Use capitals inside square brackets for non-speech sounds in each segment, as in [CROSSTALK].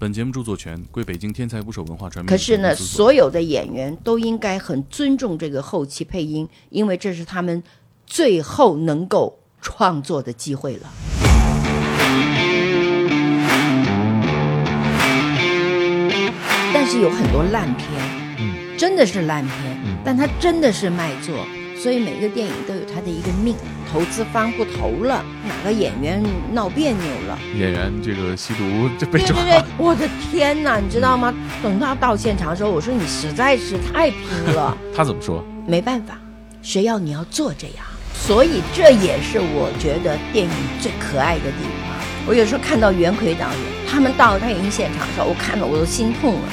本节目著作权归北京天才捕手文化传媒。可是呢，所有的演员都应该很尊重这个后期配音，因为这是他们最后能够创作的机会了。但是有很多烂片，嗯，真的是烂片，嗯但它真的是卖座，所以每个电影都有它的一个命。投资方不投了，哪个演员闹别扭了，演员这个吸毒就被抓对对对，我的天哪，你知道吗？等他到现场的时候，我说你实在是太拼了，[LAUGHS] 他怎么说？没办法，谁要你要做这样？所以这也是我觉得电影最可爱的地方。我有时候看到袁奎导演他们到电影现场的时候，我看了我都心痛了。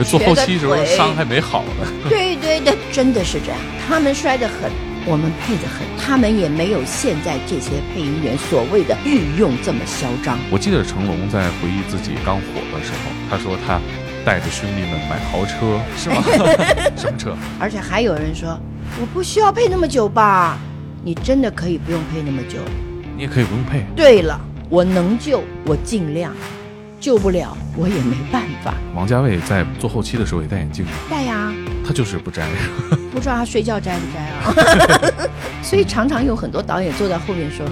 就做后期时候伤还没好呢。对对对，真的是这样。他们摔得很，我们配得很，他们也没有现在这些配音员所谓的御用这么嚣张。我记得成龙在回忆自己刚火的时候，他说他带着兄弟们买豪车，是吗？[LAUGHS] 什么车？而且还有人说，我不需要配那么久吧？你真的可以不用配那么久。你也可以不用配。对了，我能救我尽量，救不了我也没办法。王家卫在做后期的时候也戴眼镜吗？戴呀、他就是不摘。不知道他睡觉摘不摘啊？[LAUGHS] 所以常常有很多导演坐在后面说：“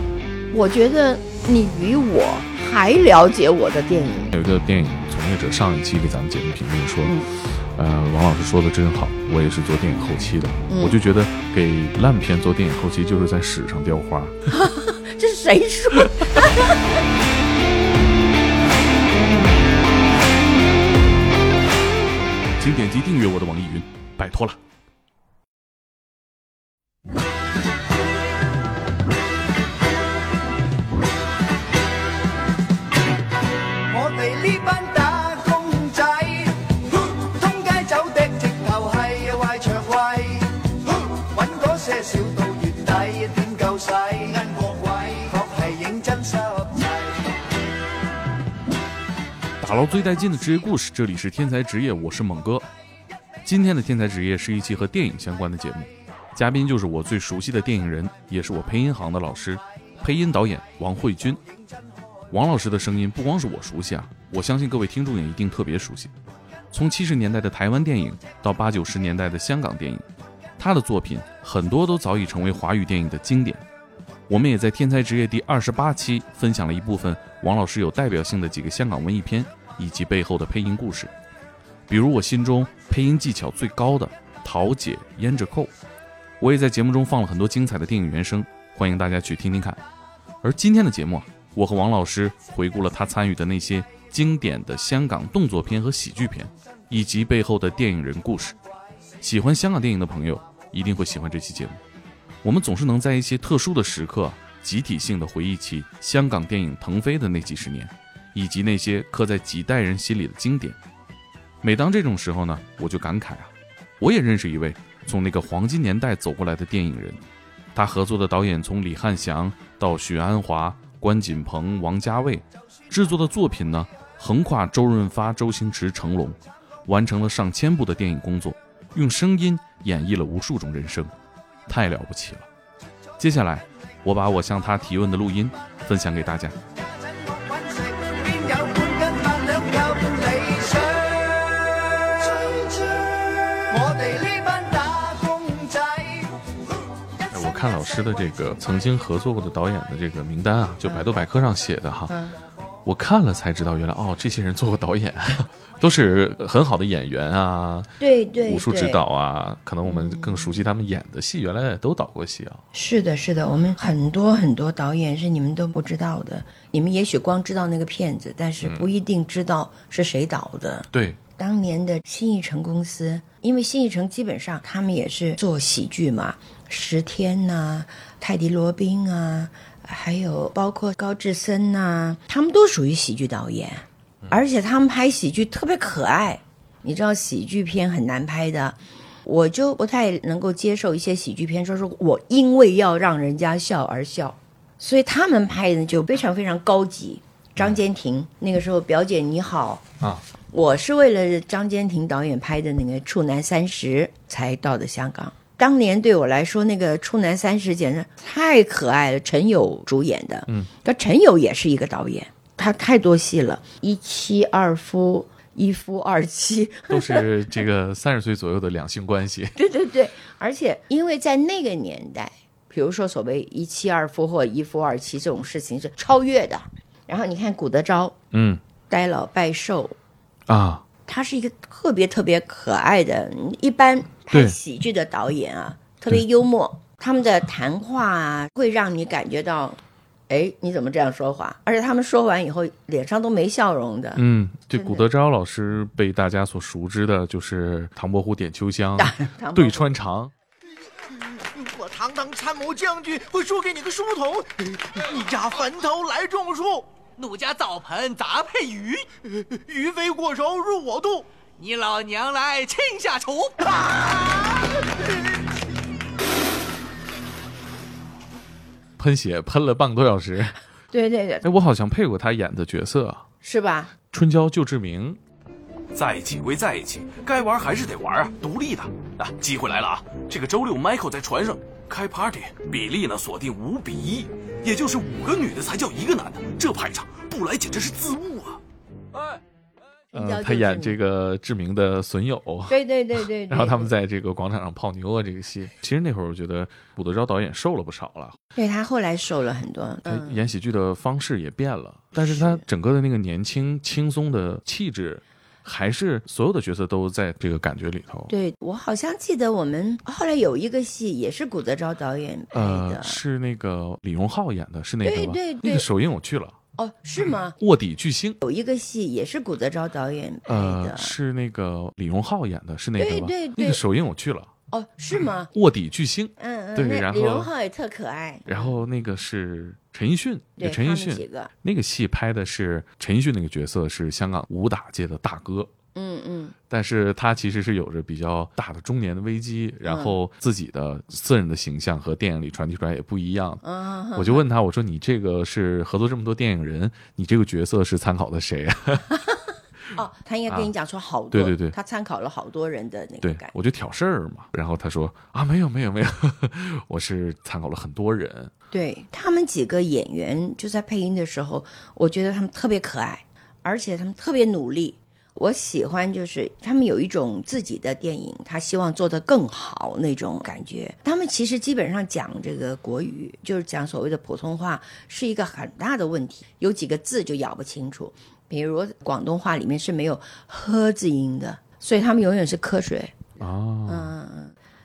我觉得你比我还了解我的电影。有一个电影从业者上一期给咱们节目评论说，嗯呃，王老师说的真好，我也是做电影后期的，嗯我就觉得给烂片做电影后期就是在屎上雕花。[LAUGHS] ”这是谁说？[LAUGHS] 请点击订阅我的网易云，拜托了。最带劲的职业故事，这里是天才职业，我是猛哥。今天的天才职业是一期和电影相关的节目，嘉宾就是我最熟悉的电影人，也是我配音行的老师，配音导演王慧君。王老师的声音不光是我熟悉啊，我相信各位听众也一定特别熟悉。从七十年代的台湾电影到八九十年代的香港电影，他的作品很多都早已成为华语电影的经典。我们也在《天才职业》第二十八期分享了一部分王老师有代表性的几个香港文艺片以及背后的配音故事，比如我心中配音技巧最高的《桃姐胭脂扣》，我也在节目中放了很多精彩的电影原声，欢迎大家去听听看。而今天的节目啊，我和王老师回顾了他参与的那些经典的香港动作片和喜剧片，以及背后的电影人故事。喜欢香港电影的朋友一定会喜欢这期节目。我们总是能在一些特殊的时刻，集体性的回忆起香港电影腾飞的那几十年，以及那些刻在几代人心里的经典。每当这种时候呢，我就感慨啊，我也认识一位从那个黄金年代走过来的电影人。他合作的导演从李翰祥到许鞍华、关锦鹏、王家卫，制作的作品呢，横跨周润发、周星驰、成龙，完成了上千部的电影工作，用声音演绎了无数种人生，太了不起了。接下来，我把我向他提问的录音分享给大家。看老师的这个曾经合作过的导演的这个名单啊，就百度百科上写的哈，嗯我看了才知道，原来哦，这些人做过导演，[LAUGHS] 都是很好的演员啊，对对武术指导啊，可能我们更熟悉他们演的戏，原来也都导过戏啊。是的，是的，我们很多很多导演是你们都不知道的，你们也许光知道那个片子，但是不一定知道是谁导的。对，当年的新艺城公司，因为新艺城基本上他们也是做喜剧嘛，十天呐、泰迪罗宾啊，还有包括高志森呐、他们都属于喜剧导演，而且他们拍喜剧特别可爱。你知道喜剧片很难拍的，我就不太能够接受一些喜剧片，说是我因为要让人家笑而笑，所以他们拍的就非常非常高级。张坚庭那个时候，表姐你好啊，我是为了张坚庭导演拍的那个《处男三十》才到的香港。当年对我来说，那个《处男三十》简直太可爱了，陈友主演的。嗯，但陈友也是一个导演，他他太多戏了，一妻二夫、一夫二妻，都是这个三十岁左右的两性关系。[LAUGHS] 对对对，而且因为在那个年代，比如说所谓一妻二夫或一夫二妻这种事情是超越的。然后你看古德昭，嗯呆老拜寿，啊，他是一个特别特别可爱的，一般对拍喜剧的导演啊，特别幽默，他们的谈话啊，会让你感觉到，哎，你怎么这样说话？而且他们说完以后，脸上都没笑容的。嗯，这真的古德昭老师被大家所熟知的就是唐伯虎点秋香、唐对穿肠。我堂堂参谋将军会输给你个书童？你家坟头来种树，奴家澡盆杂配鱼，鱼飞过手入我肚。你老娘来亲下厨。喷血喷了半个多小时。对对对，哎，我好像配过他演的角色，啊是吧？春娇救志明。在一起归在一起，该玩还是得玩啊，独立的啊！机会来了啊！这个周六，Michael 在船上开 party，比例呢锁定五比一，也就是五个女的才叫一个男的，这排场不来简直是自误啊！哎，呃，他演这个志明的损友。对对对对 [LAUGHS] 对。然后他们在这个广场上泡妞啊，这个戏，其实那会儿我觉得古德昭导演瘦了不少了，对他后来瘦了很多，他嗯，演喜剧的方式也变了，但是他整个的那个年轻轻松的气质，还是所有的角色都在这个感觉里头。对我好像记得我们后来有一个戏也是古德昭导演拍的呃，，是那个李荣浩演的，是那个吧？对对对那个首映我去了，哦，是吗？[CLEARS THROAT] 卧底巨星。有一个戏也是古泽昭导演拍的呃，，是那个李荣浩演的，是那个吧？对对对那个首映我去了，哦，是吗？[CLEARS THROAT] 卧底巨星。嗯嗯，对然后李荣浩也特可爱，然后那个是陈奕迅，对陈奕迅几个，那个戏拍的是陈奕迅那个角色是香港武打界的大哥，嗯嗯，但是他其实是有着比较大的中年的危机，然后自己的私人的形象和电影里传递出来也不一样。啊，我就问他，我说你这个是合作这么多电影人，你这个角色是参考的谁啊？[LAUGHS] 哦，他应该跟你讲说好多，对对对他参考了好多人的那个对感，我就挑事儿嘛。然后他说啊，没有没有没有，[LAUGHS] 我是参考了很多人。对他们几个演员就在配音的时候，我觉得他们特别可爱，而且他们特别努力。我喜欢就是他们有一种自己的电影，他希望做得更好那种感觉。他们其实基本上讲这个国语，就是讲所谓的普通话，是一个很大的问题，有几个字就咬不清楚。比如广东话里面是没有“呵”字音的，所以他们永远是瞌睡。啊，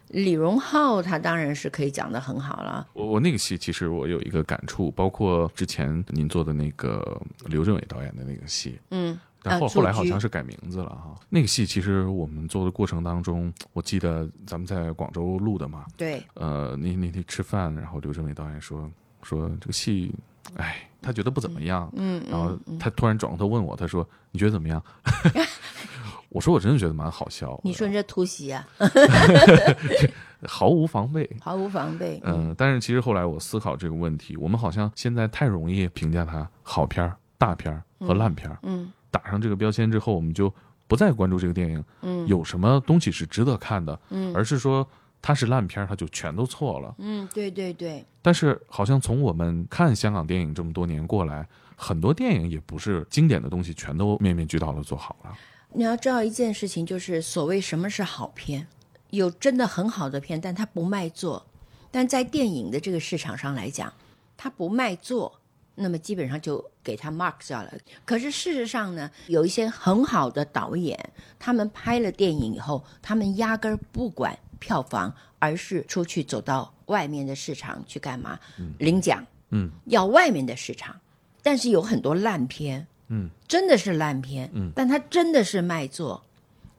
李荣浩他当然是可以讲得很好了，我我那个戏其实我有一个感触，包括之前您做的那个刘镇伟导演的那个戏，嗯，但后、啊后来好像是改名字了哈。那个戏其实我们做的过程当中，我记得咱们在广州录的嘛，对，呃，那那天吃饭，然后刘镇伟导演说说这个戏，哎，他觉得不怎么样，嗯，然后他突然转过头问我，他说你觉得怎么样？[LAUGHS] 我说我真的觉得蛮好笑，你说你这突袭啊 [LAUGHS] [LAUGHS] 毫无防备。毫无防备，嗯、但是其实后来我思考这个问题，我们好像现在太容易评价它好片儿、大片儿和烂片儿，嗯打上这个标签之后，我们就不再关注这个电影嗯有什么东西是值得看的，嗯而是说它是烂片，它就全都错了。嗯，对对对，但是好像从我们看香港电影这么多年过来，很多电影也不是经典的东西全都面面俱到的做好了。你要知道一件事情，就是所谓什么是好片，有真的很好的片，但它不卖座。但在电影的这个市场上来讲，它不卖座，那么基本上就给他 mark 掉了。可是事实上呢，有一些很好的导演，他们拍了电影以后，他们压根儿不管票房，而是出去走到外面的市场去干嘛？领奖，嗯，要外面的市场。但是有很多烂片，嗯，真的是烂片，嗯，但它真的是卖座，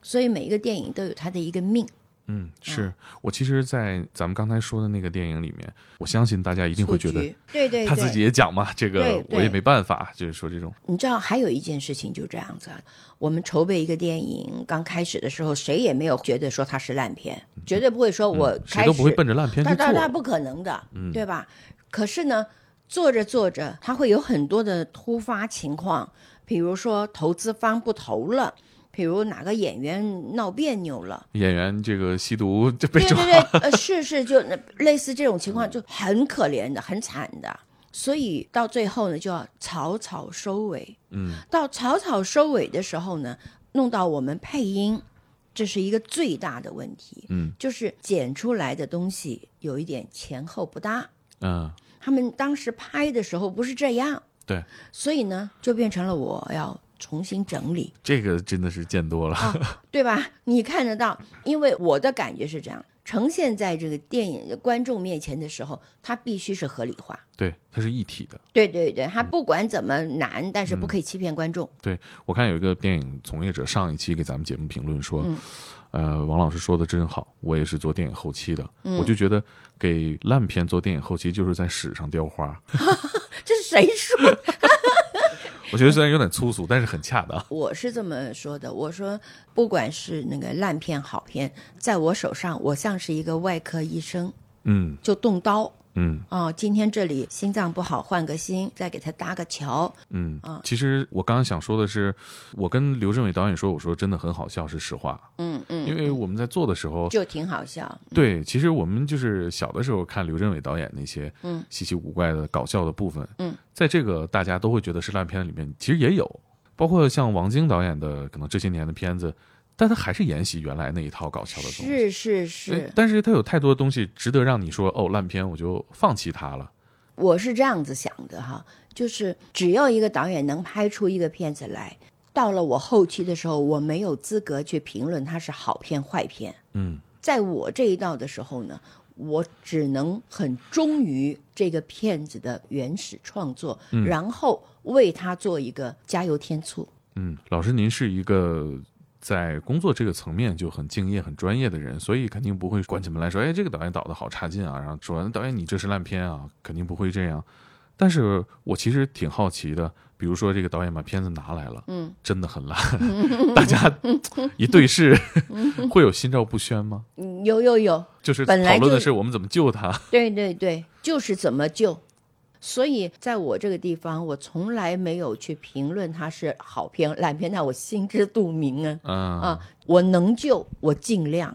所以每一个电影都有它的一个命。嗯，是我其实，在咱们刚才说的那个电影里面，我相信大家一定会觉得对对对，他自己也讲嘛，这个我也没办法，就是说这种你知道还有一件事情就这样子啊，我们筹备一个电影，刚开始的时候，谁也没有觉得说它是烂片，绝对不会说我嗯谁开始、都不会奔着烂片去那做。那那不可能的，对吧？可是呢，做着做着，它会有很多的突发情况，比如说投资方不投了，比如哪个演员闹别扭了。演员这个吸毒就被抓，对对对，[LAUGHS] 呃，是是，就那类似这种情况就很可怜的，很惨的。所以到最后呢，就要草草收尾。嗯，到草草收尾的时候呢，弄到我们配音，这是一个最大的问题。嗯，就是剪出来的东西有一点前后不搭。嗯，他们当时拍的时候不是这样，对，所以呢，就变成了我要重新整理。这个真的是见多了。对吧？你看得到，因为我的感觉是这样，呈现在这个电影观众面前的时候，它必须是合理化。对，它是一体的。对对对，它不管怎么难，但是不可以欺骗观众。对我看有一个电影从业者上一期给咱们节目评论说，嗯呃，王老师说的真好，我也是做电影后期的，嗯我就觉得给烂片做电影后期就是在史上雕花。[LAUGHS] 这是谁说？我觉得虽然有点粗俗，但是很恰当。[LAUGHS] 我是这么说的，我说不管是那个烂片好片，在我手上，我像是一个外科医生，嗯就动刀。嗯。哦，今天这里心脏不好，换个心，再给他搭个桥。嗯啊，其实我刚刚想说的是，我跟刘镇伟导演说，我说真的很好笑，是实话，嗯嗯，因为我们在做的时候，就挺好笑。对，其实我们就是小的时候看刘镇伟导演那些嗯。稀奇古怪的搞笑的部分，嗯，在这个大家都会觉得是烂片里面，其实也有，包括像王晶导演的可能这些年的片子，但他还是沿袭原来那一套搞笑的东西。是是哎是，但是他有太多的东西值得让你说哦烂片，我就放弃它了。我是这样子想的哈，就是只要一个导演能拍出一个片子来，到了我后期的时候，我没有资格去评论他是好片坏片。嗯在我这一道的时候呢，我只能很忠于这个片子的原始创作，然后为他做一个加油添醋。嗯，老师您是一个。在工作这个层面就很敬业、很专业的人，所以肯定不会关起门来说：“哎，这个导演导的好差劲啊！”然后说：“导演你这是烂片啊！”肯定不会这样。但是我其实挺好奇的，比如说这个导演把片子拿来了，嗯，真的很烂，[LAUGHS] 大家一对视，[LAUGHS] 会有心照不宣吗？嗯有有有，就是讨论的是我们怎么救他。[LAUGHS] 对对对，就是怎么救。所以在我这个地方，我从来没有去评论它是好片烂片，那我心知肚明啊。嗯啊，我能救我尽量，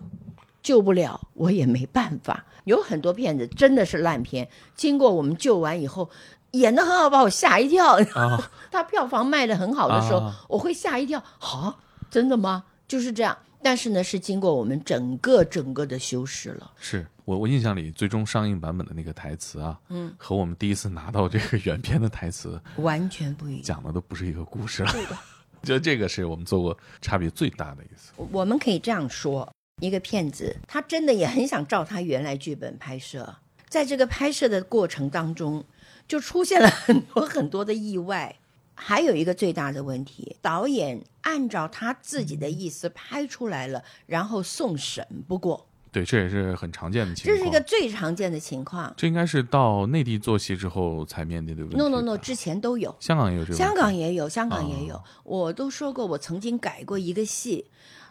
救不了我也没办法。有很多片子真的是烂片，经过我们救完以后，演的很好，把我吓一跳。啊，[LAUGHS] 它票房卖的很好的时候，啊我会吓一跳，啊，真的吗？就是这样。但是呢，是经过我们整个整个的修饰了。是我我印象里最终上映版本的那个台词啊，嗯，和我们第一次拿到这个原片的台词完全不一样。讲的都不是一个故事了。对的，[LAUGHS] 就这个是我们做过差别最大的一次。我们可以这样说：一个骗子，他真的也很想照他原来剧本拍摄，在这个拍摄的过程当中，就出现了很多很多的意外。还有一个最大的问题，导演按照他自己的意思拍出来了，然后送审不过，对，这也是很常见的情况。这是一个最常见的情况。这应该是到内地做戏之后才面对的问题。No no no，之前都有。香港也有这个。香港也有，香港也有。哦我都说过，我曾经改过一个戏，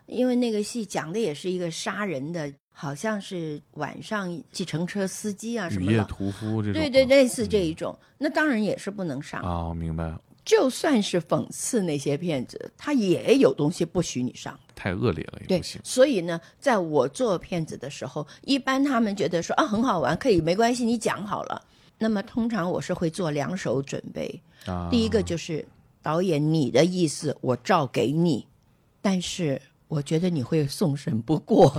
因为那个戏讲的也是一个杀人的，好像是晚上计程车司机啊什雨夜么的。屠夫这种。对对，类似这一种，那当然也是不能上。啊，我明白了，就算是讽刺那些骗子，他也有东西不许你上。太恶劣了也对不行，。所以呢，在我做骗子的时候，一般他们觉得说啊很好玩，可以没关系，你讲好了。那么通常我是会做两手准备，啊，第一个就是导演你的意思我照给你，但是我觉得你会送审不过，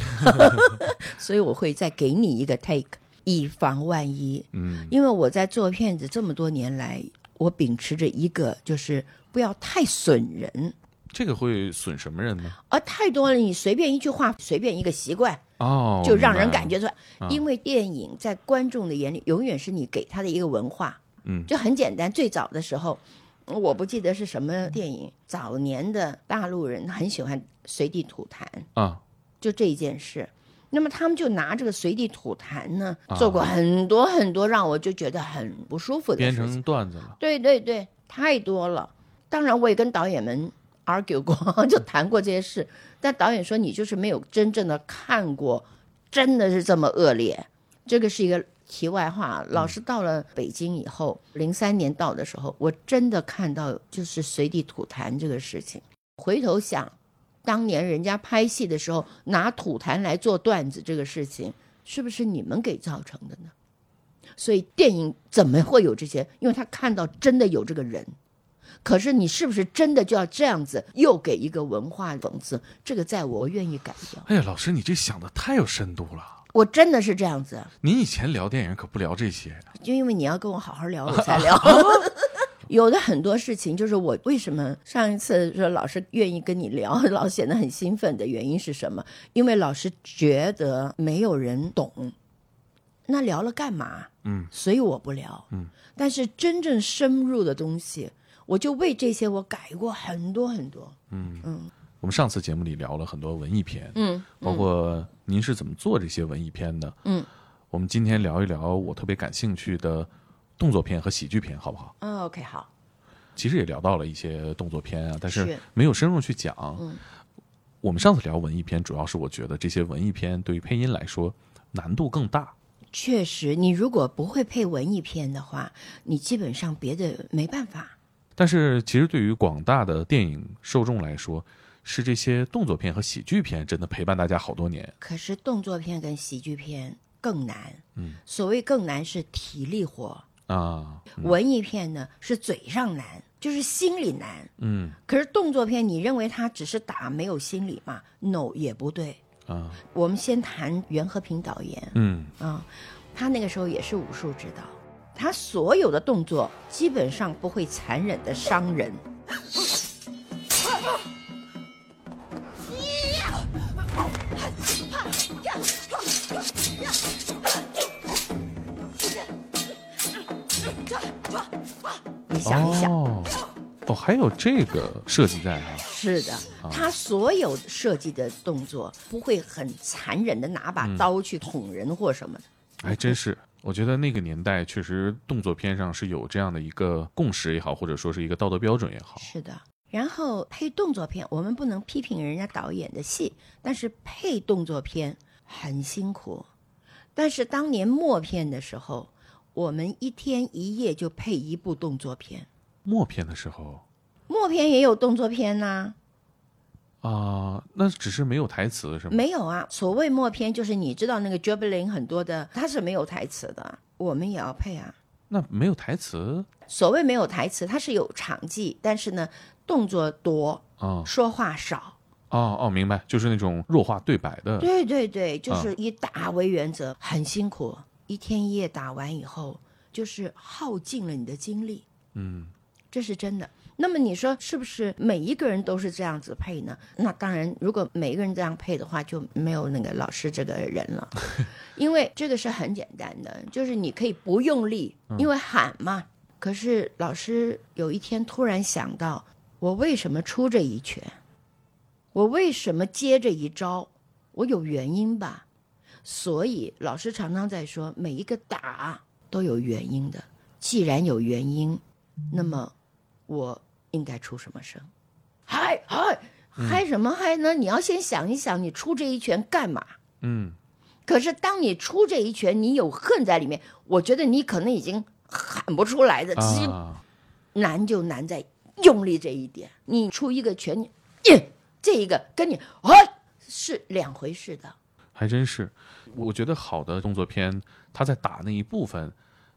[LAUGHS] 所以我会再给你一个 take，以防万一。嗯，因为我在做骗子这么多年来，我秉持着一个就是不要太损人，这个会损什么人呢？啊太多了，你随便一句话，随便一个习惯，哦，就让人感觉出来。啊因为电影在观众的眼里，永远是你给他的一个文化。嗯就很简单。最早的时候，我不记得是什么电影，早年的大陆人很喜欢随地吐痰，啊，就这一件事。那么他们就拿这个随地吐痰呢，啊做过很多很多让我就觉得很不舒服的编事情。成段子了。对对对，太多了。当然，我也跟导演们 argue 过，[LAUGHS] 就谈过这些事。但导演说你就是没有真正的看过，真的是这么恶劣。这个是一个题外话。老师到了北京以后，零三年到的时候，我真的看到就是随地吐痰这个事情。回头想，当年人家拍戏的时候拿吐痰来做段子这个事情，是不是你们给造成的呢？所以电影怎么会有这些？因为他看到真的有这个人。可是你是不是真的就要这样子，又给一个文化讽刺？这个在我愿意改掉。哎呀，老师，你这想的太有深度了。我真的是这样子，您以前聊电影可不聊这些？就因为你要跟我好好聊，我才 [LAUGHS] 聊。有的很多事情，就是我为什么上一次说老师愿意跟你聊，[LAUGHS] 老显得很兴奋的原因是什么？因为老师觉得没有人懂，那聊了干嘛？嗯，所以我不聊。嗯，但是真正深入的东西，我就为这些我改过很多很多。嗯嗯我们上次节目里聊了很多文艺片，嗯，包括您是怎么做这些文艺片的。嗯，我们今天聊一聊我特别感兴趣的动作片和喜剧片，好不好？嗯，OK，好。其实也聊到了一些动作片啊，但是是没有深入去讲。嗯我们上次聊文艺片，主要是我觉得这些文艺片对于配音来说难度更大。确实，你如果不会配文艺片的话，你基本上别的没办法。但是其实对于广大的电影受众来说，是这些动作片和喜剧片真的陪伴大家好多年。可是动作片跟喜剧片更难。嗯，所谓更难是体力活，啊，文艺片呢是嘴上难，就是心里难。嗯可是动作片，你认为他只是打没有心理吗？No，也不对。啊我们先谈袁和平导演嗯啊、他那个时候也是武术指导，他所有的动作基本上不会残忍的伤人。[LAUGHS] 你想一想，哦哦，还有这个设计在啊。是的，他所有设计的动作不会很残忍的拿把刀去捅人或什么的。还真是，我觉得那个年代确实动作片上是有这样的一个共识也好，或者说是一个道德标准也好。是的。然后配动作片，我们不能批评人家导演的戏，但是配动作片很辛苦。但是当年默片的时候，我们一天一夜就配一部动作片，默片的时候默片也有动作片呐、啊、那只是没有台词是吗？没有啊，所谓默片就是你知道那个 Jubilee 很多的，它是没有台词的，我们也要配啊。那没有台词所谓没有台词，它是有场记，但是呢，动作多，啊？说话少。哦哦，明白，就是那种弱化对白的。对对对，就是以打为原则，很辛苦。一天一夜打完以后，就是耗尽了你的精力，嗯，这是真的。那么你说是不是每一个人都是这样子配呢？那当然，如果每一个人这样配的话，就没有那个老师这个人了，[LAUGHS] 因为这个是很简单的，就是你可以不用力，因为喊嘛。可是老师有一天突然想到，我为什么出这一拳？我为什么接这一招？我有原因吧。所以老师常常在说，每一个打都有原因的。既然有原因，那么我应该出什么声？嗨嗨嗨什么嗨呢？你要先想一想，你出这一拳干嘛？嗯，可是当你出这一拳，你有恨在里面，我觉得你可能已经喊不出来的。其实啊，难就难在用力这一点。你出一个拳，你耶，这一个跟你啊是两回事的。还真是。我觉得好的动作片，他在打那一部分，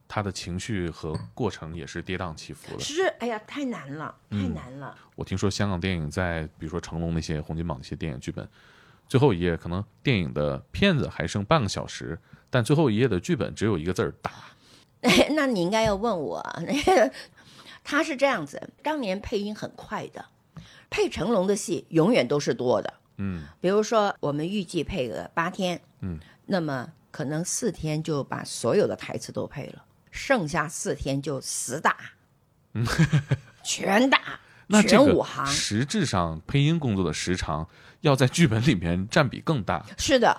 他的情绪和过程也是跌宕起伏的。是，哎呀，太难了，太难了。我听说香港电影在，比如说成龙那些洪金宝那些电影剧本，最后一页可能电影的片子还剩半个小时，但最后一页的剧本只有一个字儿打。[LAUGHS] 那你应该要问我，[LAUGHS] 他是这样子，当年配音很快的，配成龙的戏永远都是多的。嗯比如说，我们预计配额八天，嗯，那么可能四天就把所有的台词都配了，剩下四天就死打，嗯 [LAUGHS] 全打，[LAUGHS] 那这个全五行。实质上配音工作的时长要在剧本里面占比更大。是的，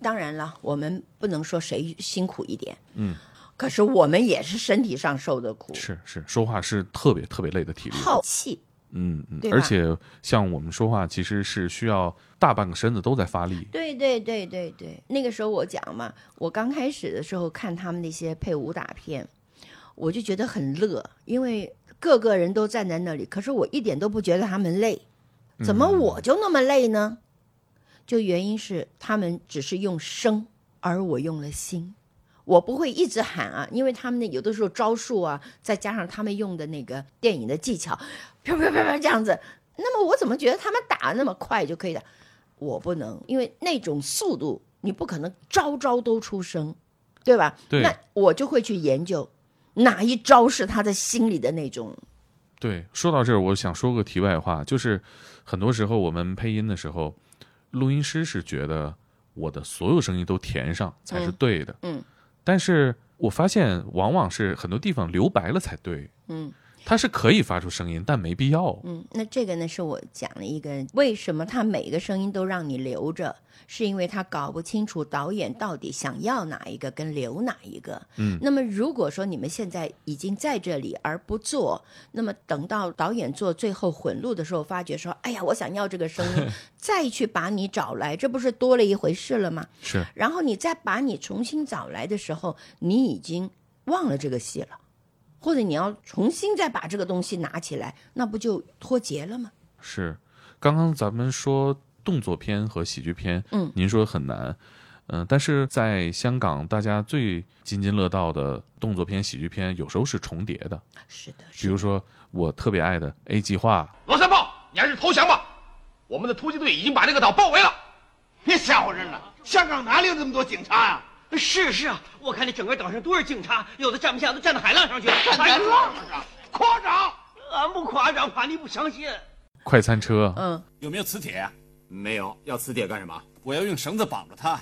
当然了，我们不能说谁辛苦一点，嗯，可是我们也是身体上受的苦，是是，说话是特别特别累的体力活。耗气。嗯嗯而且像我们说话，其实是需要大半个身子都在发力。对对对对对，那个时候我讲嘛，我刚开始的时候看他们那些配武打片，我就觉得很乐，因为个个人都站在那里，可是我一点都不觉得他们累，怎么我就那么累呢？就原因是他们只是用声，而我用了心，我不会一直喊啊，因为他们那有的时候招数啊，再加上他们用的那个电影的技巧，啪啪啪啪这样子，那么我怎么觉得他们打那么快就可以了？我不能，因为那种速度你不可能招招都出声，对吧？对那我就会去研究哪一招是他的心里的那种，对，说到这儿，我想说个题外话，就是很多时候我们配音的时候，录音师是觉得我的所有声音都填上才是对的，嗯但是我发现往往是很多地方留白了才对，嗯。它是可以发出声音，但没必要。嗯。那这个呢，是我讲了一个为什么他每个声音都让你留着，是因为他搞不清楚导演到底想要哪一个跟留哪一个。嗯那么如果说你们现在已经在这里而不做，那么等到导演做最后混录的时候，发觉说，哎呀，我想要这个声音，[LAUGHS] 再去把你找来，这不是多了一回事了吗？是然后你再把你重新找来的时候，你已经忘了这个戏了，或者你要重新再把这个东西拿起来，那不就脱节了吗？是，刚刚咱们说动作片和喜剧片，嗯您说很难，嗯、但是在香港，大家最津津乐道的动作片、喜剧片，有时候是重叠的。是的，比是的。如说我特别爱的《A 计划罗三炮，你还是投降吧！我们的突击队已经把这个岛包围了。别吓唬人了，香港哪里有这么多警察呀、是是啊，我看那整个岛上都是警察，有的站不下，都站到海浪上去了。站在浪上，夸张！俺不夸张，怕你不相信。快餐车》嗯，有没有磁铁？没有，要磁铁干什么？我要用绳子绑着它，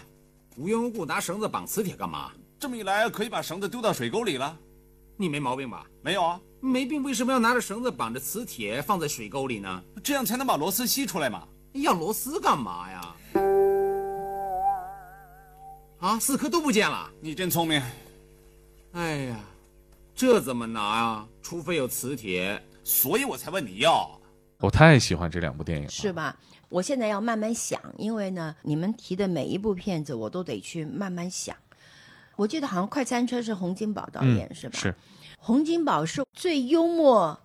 无缘无故拿绳子绑磁铁干嘛？这么一来可以把绳子丢到水沟里了。你没毛病吧？没有啊，没病，为什么要拿着绳子绑着磁铁放在水沟里呢？这样才能把螺丝吸出来嘛。要螺丝干嘛呀？啊，四颗都不见了！你真聪明，哎呀，这怎么拿啊？除非有磁铁。所以我才问你要。我太喜欢这两部电影了。是吧？我现在要慢慢想，因为呢，你们提的每一部片子，我都得去慢慢想。我记得好像《快餐车》是洪金宝导演、嗯，是吧？是洪金宝是最幽默、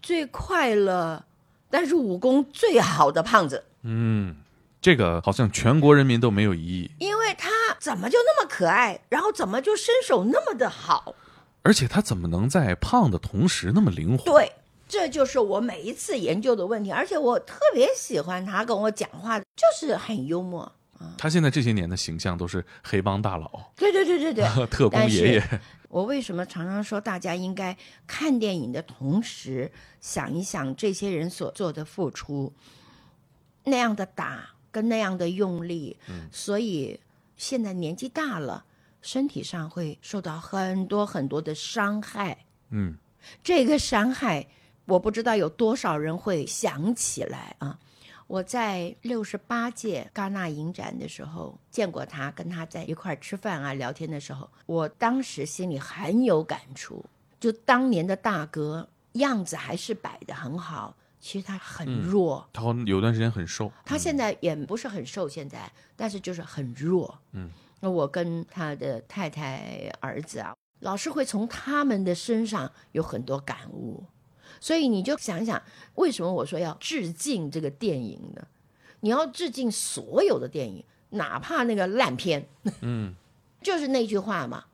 最快乐，但是武功最好的胖子，嗯，这个好像全国人民都没有异议，因为他怎么就那么可爱，然后怎么就身手那么的好？而且他怎么能在胖的同时那么灵活？对，这就是我每一次研究的问题。而且我特别喜欢他跟我讲话，就是很幽默。他现在这些年的形象都是黑帮大佬、对对对对对，[LAUGHS] 特工爷爷。我为什么常常说大家应该看电影的同时想一想这些人所做的付出，那样的打跟那样的用力，所以现在年纪大了，身体上会受到很多很多的伤害。嗯，这个伤害，我不知道有多少人会想起来啊。我在六十八届戛纳影展的时候见过他，跟他在一块吃饭啊、聊天的时候，我当时心里很有感触。就当年的大哥样子还是摆的很好，其实他很弱。他好像有段时间很瘦。他现在也不是很瘦，现在，但是就是很弱。嗯，那我跟他的太太、儿子啊，老是会从他们的身上有很多感悟。所以你就想想，为什么我说要致敬这个电影呢？你要致敬所有的电影，哪怕那个烂片，嗯，[LAUGHS] 就是那句话嘛，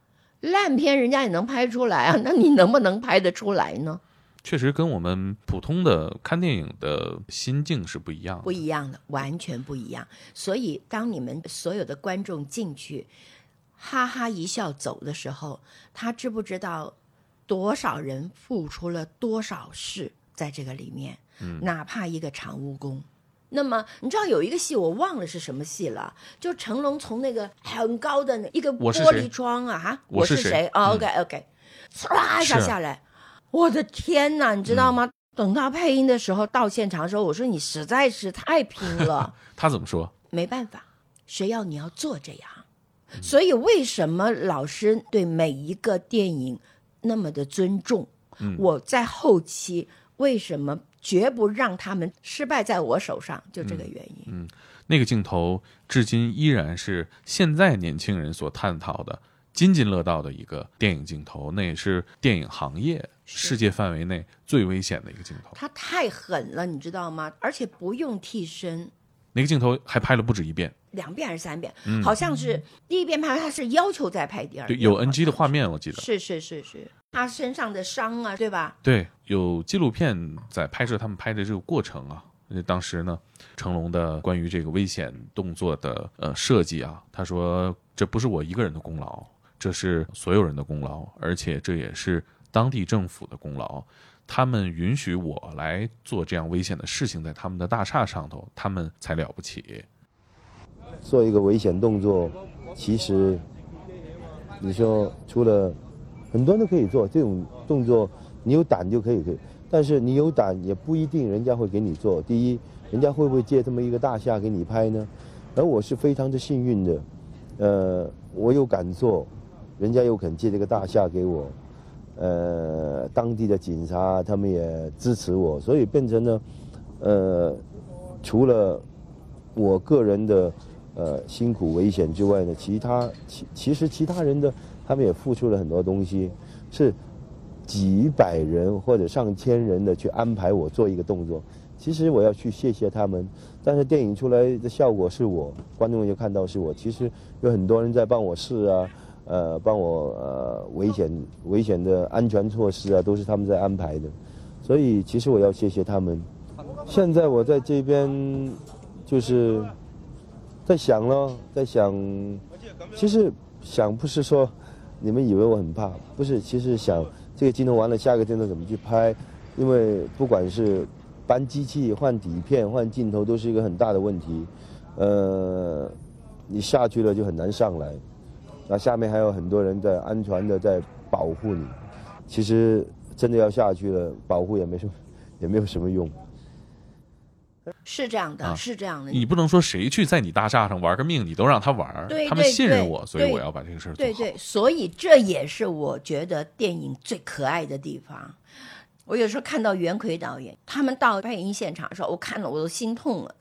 烂片人家也能拍出来啊，那你能不能拍得出来呢？确实跟我们普通的看电影的心境是不一样的。不一样的，完全不一样。所以，当你们所有的观众进去，哈哈一笑走的时候，他知不知道多少人付出了多少事在这个里面？嗯哪怕一个长蜈蚣。那么你知道有一个戏我忘了是什么戏了，就成龙从那个很高的那一个玻璃窗啊，哈，我是谁是谁？哦嗯 OK OK，唰一下下来，我的天哪，你知道吗？等到配音的时候到现场的时候，我说你实在是太拼了，[LAUGHS] 他怎么说？没办法，谁要你要做这样？所以为什么老师对每一个电影那么的尊重？嗯我在后期为什么绝不让他们失败在我手上？就这个原因。嗯那个镜头至今依然是现在年轻人所探讨的津津乐道的一个电影镜头，那也是电影行业世界范围内最危险的一个镜头。他太狠了，你知道吗？而且不用替身，那个镜头还拍了不止一遍，两遍还是三遍，好像是第一遍拍，他是要求再拍第二对，遍，有 NG 的画面，我记得。是是是是，他身上的伤啊，对吧？对，有纪录片在拍摄他们拍的这个过程啊。那当时呢，成龙的关于这个危险动作的呃设计啊，他说这不是我一个人的功劳，这是所有人的功劳，而且这也是当地政府的功劳。他们允许我来做这样危险的事情，在他们的大厦上头，他们才了不起。做一个危险动作，其实你说除了很多人都可以做这种动作，你有胆就可以可以，但是你有胆也不一定人家会给你做。第一，人家会不会借这么一个大厦给你拍呢？而我是非常的幸运的，呃，我有敢做，人家又肯借这个大厦给我，呃，当地的警察他们也支持我，所以变成了，呃，除了我个人的呃辛苦危险之外呢，其他其其实其他人的他们也付出了很多东西，是几百人或者上千人的去安排我做一个动作。其实我要去谢谢他们，但是电影出来的效果是我，观众就看到是我。其实有很多人在帮我试啊，呃，帮我呃危险危险的安全措施啊，都是他们在安排的。所以其实我要谢谢他们。现在我在这边就是在想了，在想，其实想不是说你们以为我很怕，不是，其实想这个镜头完了，下个镜头怎么去拍，因为不管是搬机器、换底片、换镜头，都是一个很大的问题。呃，你下去了就很难上来，那下面还有很多人在安全的在保护你。其实真的要下去了，保护也没什么，[LAUGHS] 也没有什么用。是这样的，啊是这样的。你不能说谁去在你大厦上玩个命，你都让他玩他们信任我，所以我要把这个事儿做好。对对，所以这也是我觉得电影最可爱的地方。我有时候看到袁奎导演他们到配音现场的时候，我看了我都心痛了。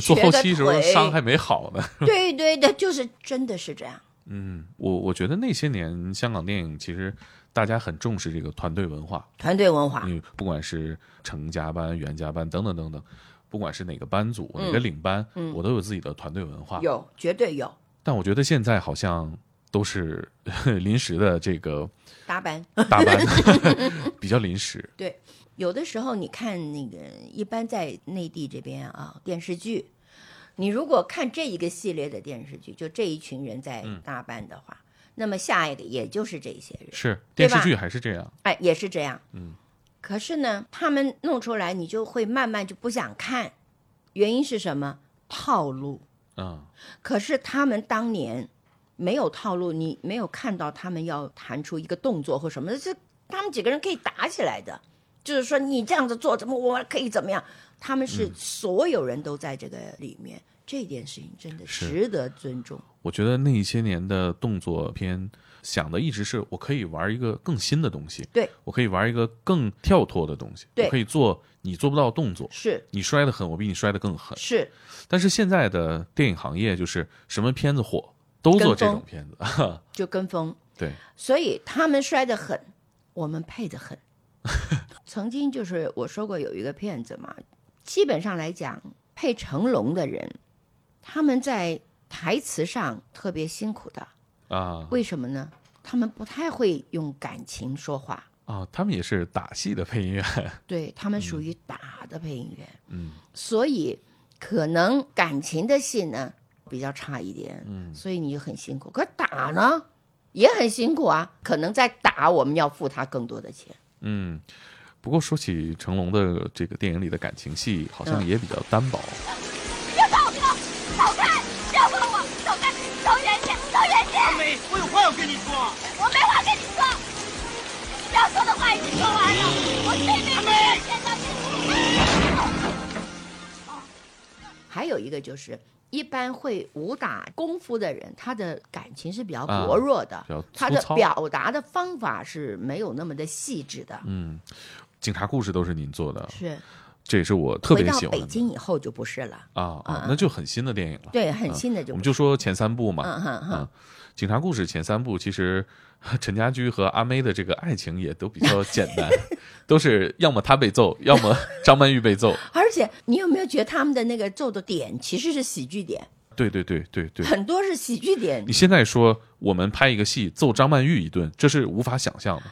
做后瘸期时候伤还没好呢。[LAUGHS] 对对对，就是真的是这样。嗯，我我觉得那些年香港电影其实大家很重视这个团队文化，团队文化因为不管是成家班、袁家班等等等等，不管是哪个班组、嗯哪个领班，嗯我都有自己的团队文化。有，绝对有但我觉得现在好像都是 [LAUGHS] 临时的这个搭班。搭班，[LAUGHS] 比较临时。对，有的时候你看那个，一般在内地这边啊，电视剧，你如果看这一个系列的电视剧，就这一群人在嗯搭班的话，那么下一个也就是这些人，是电视剧还是这样？哎，也是这样。嗯，可是呢，他们弄出来，你就会慢慢就不想看，原因是什么？套路。嗯，可是他们当年没有套路，你没有看到他们要弹出一个动作或什么的，这他们几个人可以打起来的。就是说你这样子做，怎么我可以怎么样？他们是嗯。所有人都在这个里面，这件事情真的值得尊重。我觉得那一些年的动作片想的一直是我可以玩一个更新的东西，对。我可以玩一个更跳脱的东西，对。我可以做你做不到的动作，是。你摔得狠，我比你摔得更狠。是，但是现在的电影行业就是什么片子火都做这种片子，[LAUGHS] 就跟风，对，所以他们摔得狠，我们配得很。[LAUGHS] 曾经就是我说过有一个骗子嘛，基本上来讲，配成龙的人，他们在台词上特别辛苦的，啊为什么呢？他们不太会用感情说话，啊，他们也是打戏的配音员，[LAUGHS] 对他们属于打的配音员，嗯所以可能感情的戏呢比较差一点，嗯所以你就很辛苦。可打呢也很辛苦啊，可能在打我们要付他更多的钱。嗯。不过说起成龙的这个电影里的感情戏，好像嗯也比较单薄。不要打我哥，走开！不要碰我，走开，走远点，走远点！阿梅，我有话要跟你说。我没话跟你说，要说的话已经说完了，我这辈子没见到你。还有一个就是，一般会武打功夫的人，他的感情是比较啊薄弱的，他的表达的方法是没有那么的细致的。嗯，警察故事都是您做的，是。这也是我特别喜欢的。北京以后就不是了。啊啊嗯，那就很新的电影了。对，很嗯新的就我们就说前三部嘛，嗯嗯，警察故事前三部其实陈家驹和阿妹的这个爱情也都比较简单，[LAUGHS] 都是要么他被揍，要么张曼玉被揍。[LAUGHS] 而且你有没有觉得他们的那个揍的点其实是喜剧点，对对对对对，很多是喜剧点。你，现在说我们拍一个戏揍张曼玉一顿，这是无法想象的。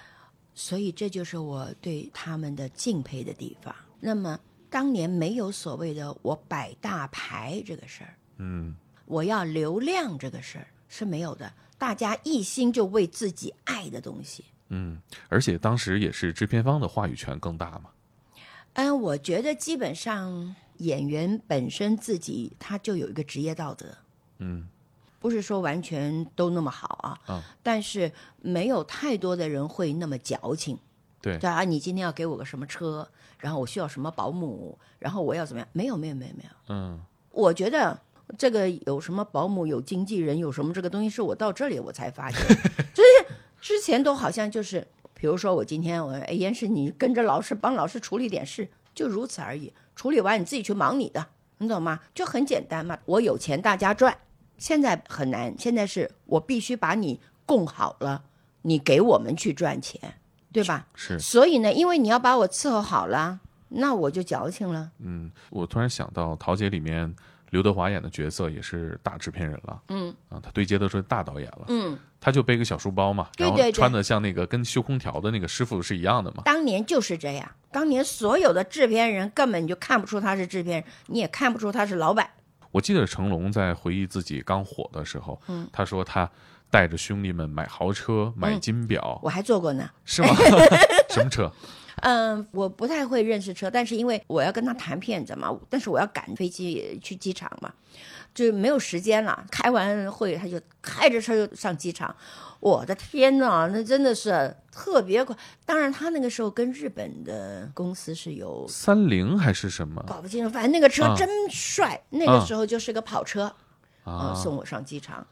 所以这就是我对他们的敬佩的地方。那么当年没有所谓的我摆大牌这个事儿，嗯，我要流量这个事儿是没有的，大家一心就为自己爱的东西。嗯，而且当时也是制片方的话语权更大嘛。嗯，我觉得基本上演员本身自己他就有一个职业道德，嗯不是说完全都那么好啊，啊，但是没有太多的人会那么矫情。对对啊，你今天要给我个什么车，然后我需要什么保姆，然后我要怎么样？没有，没有，没有，没有。嗯我觉得这个有什么保姆、有经纪人、有什么这个东西，是我到这里我才发现，[LAUGHS] 就是之前都好像就是，比如说我今天我哎严师，你跟着老师帮老师处理点事，就如此而已。处理完你自己去忙你的，你懂吗？就很简单嘛。我有钱大家赚，现在很难，现在是我必须把你供好了，你给我们去赚钱，对吧？是所以呢，因为你要把我伺候好了，那我就矫情了。嗯，我突然想到《桃姐》里面刘德华演的角色也是大制片人了。嗯啊，他对接的是大导演了。嗯，他就背个小书包嘛，然后穿的像那个跟修空调的那个师傅是一样的嘛。当年就是这样，当年所有的制片人根本就看不出他是制片人，你也看不出他是老板。我记得成龙在回忆自己刚火的时候，嗯他说他带着兄弟们买豪车、买金表，我还坐过呢。是吗？[LAUGHS] 什么车？嗯，我不太会认识车，但是因为我要跟他谈片子嘛，但是我要赶飞机去机场嘛，就没有时间了。开完会他就开着车就上机场，我的天呐，那真的是特别快。当然，他那个时候跟日本的公司是有三菱还是什么？搞不清楚，反正那个车啊真帅。那个时候就是个跑车，啊呃，送我上机场。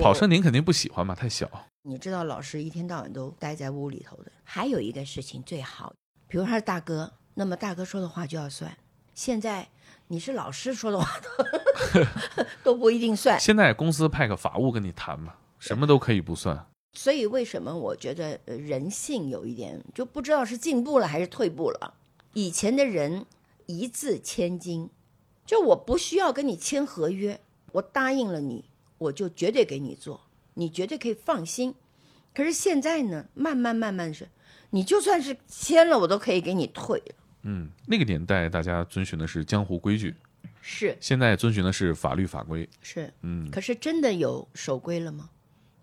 跑车您肯定不喜欢嘛？太小。你知道，老师一天到晚都待在屋里头的。还有一个事情最好，比如他是大哥，那么大哥说的话就要算。现在你是老师说的话都 [LAUGHS] 都不一定算。现在公司派个法务跟你谈嘛，什么都可以不算。所以为什么我觉得呃人性有一点就不知道是进步了还是退步了？以前的人一字千金，就我不需要跟你签合约，我答应了你，我就绝对给你做，你绝对可以放心。可是现在呢，慢慢慢慢是，你就算是签了，我都可以给你退了。嗯，那个年代大家遵循的是江湖规矩，是现在遵循的是法律法规。是，嗯，可是真的有守规了吗？